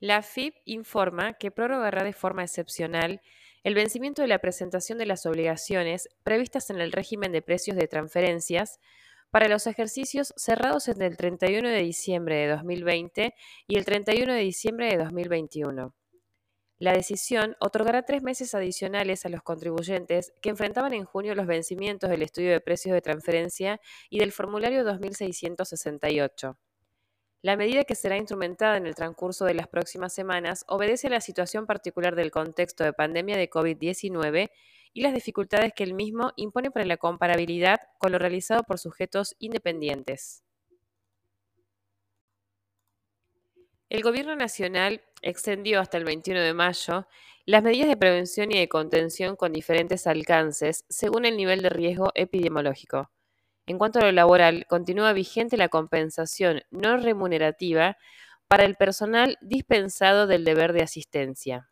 La AFIP informa que prorrogará de forma excepcional el vencimiento de la presentación de las obligaciones previstas en el régimen de precios de transferencias para los ejercicios cerrados entre el 31 de diciembre de 2020 y el 31 de diciembre de 2021. La decisión otorgará tres meses adicionales a los contribuyentes que enfrentaban en junio los vencimientos del estudio de precios de transferencia y del formulario 2668. La medida que será instrumentada en el transcurso de las próximas semanas obedece a la situación particular del contexto de pandemia de COVID-19 y las dificultades que el mismo impone para la comparabilidad con lo realizado por sujetos independientes. El Gobierno Nacional extendió hasta el 21 de mayo las medidas de prevención y de contención con diferentes alcances según el nivel de riesgo epidemiológico. En cuanto a lo laboral, continúa vigente la compensación no remunerativa para el personal dispensado del deber de asistencia.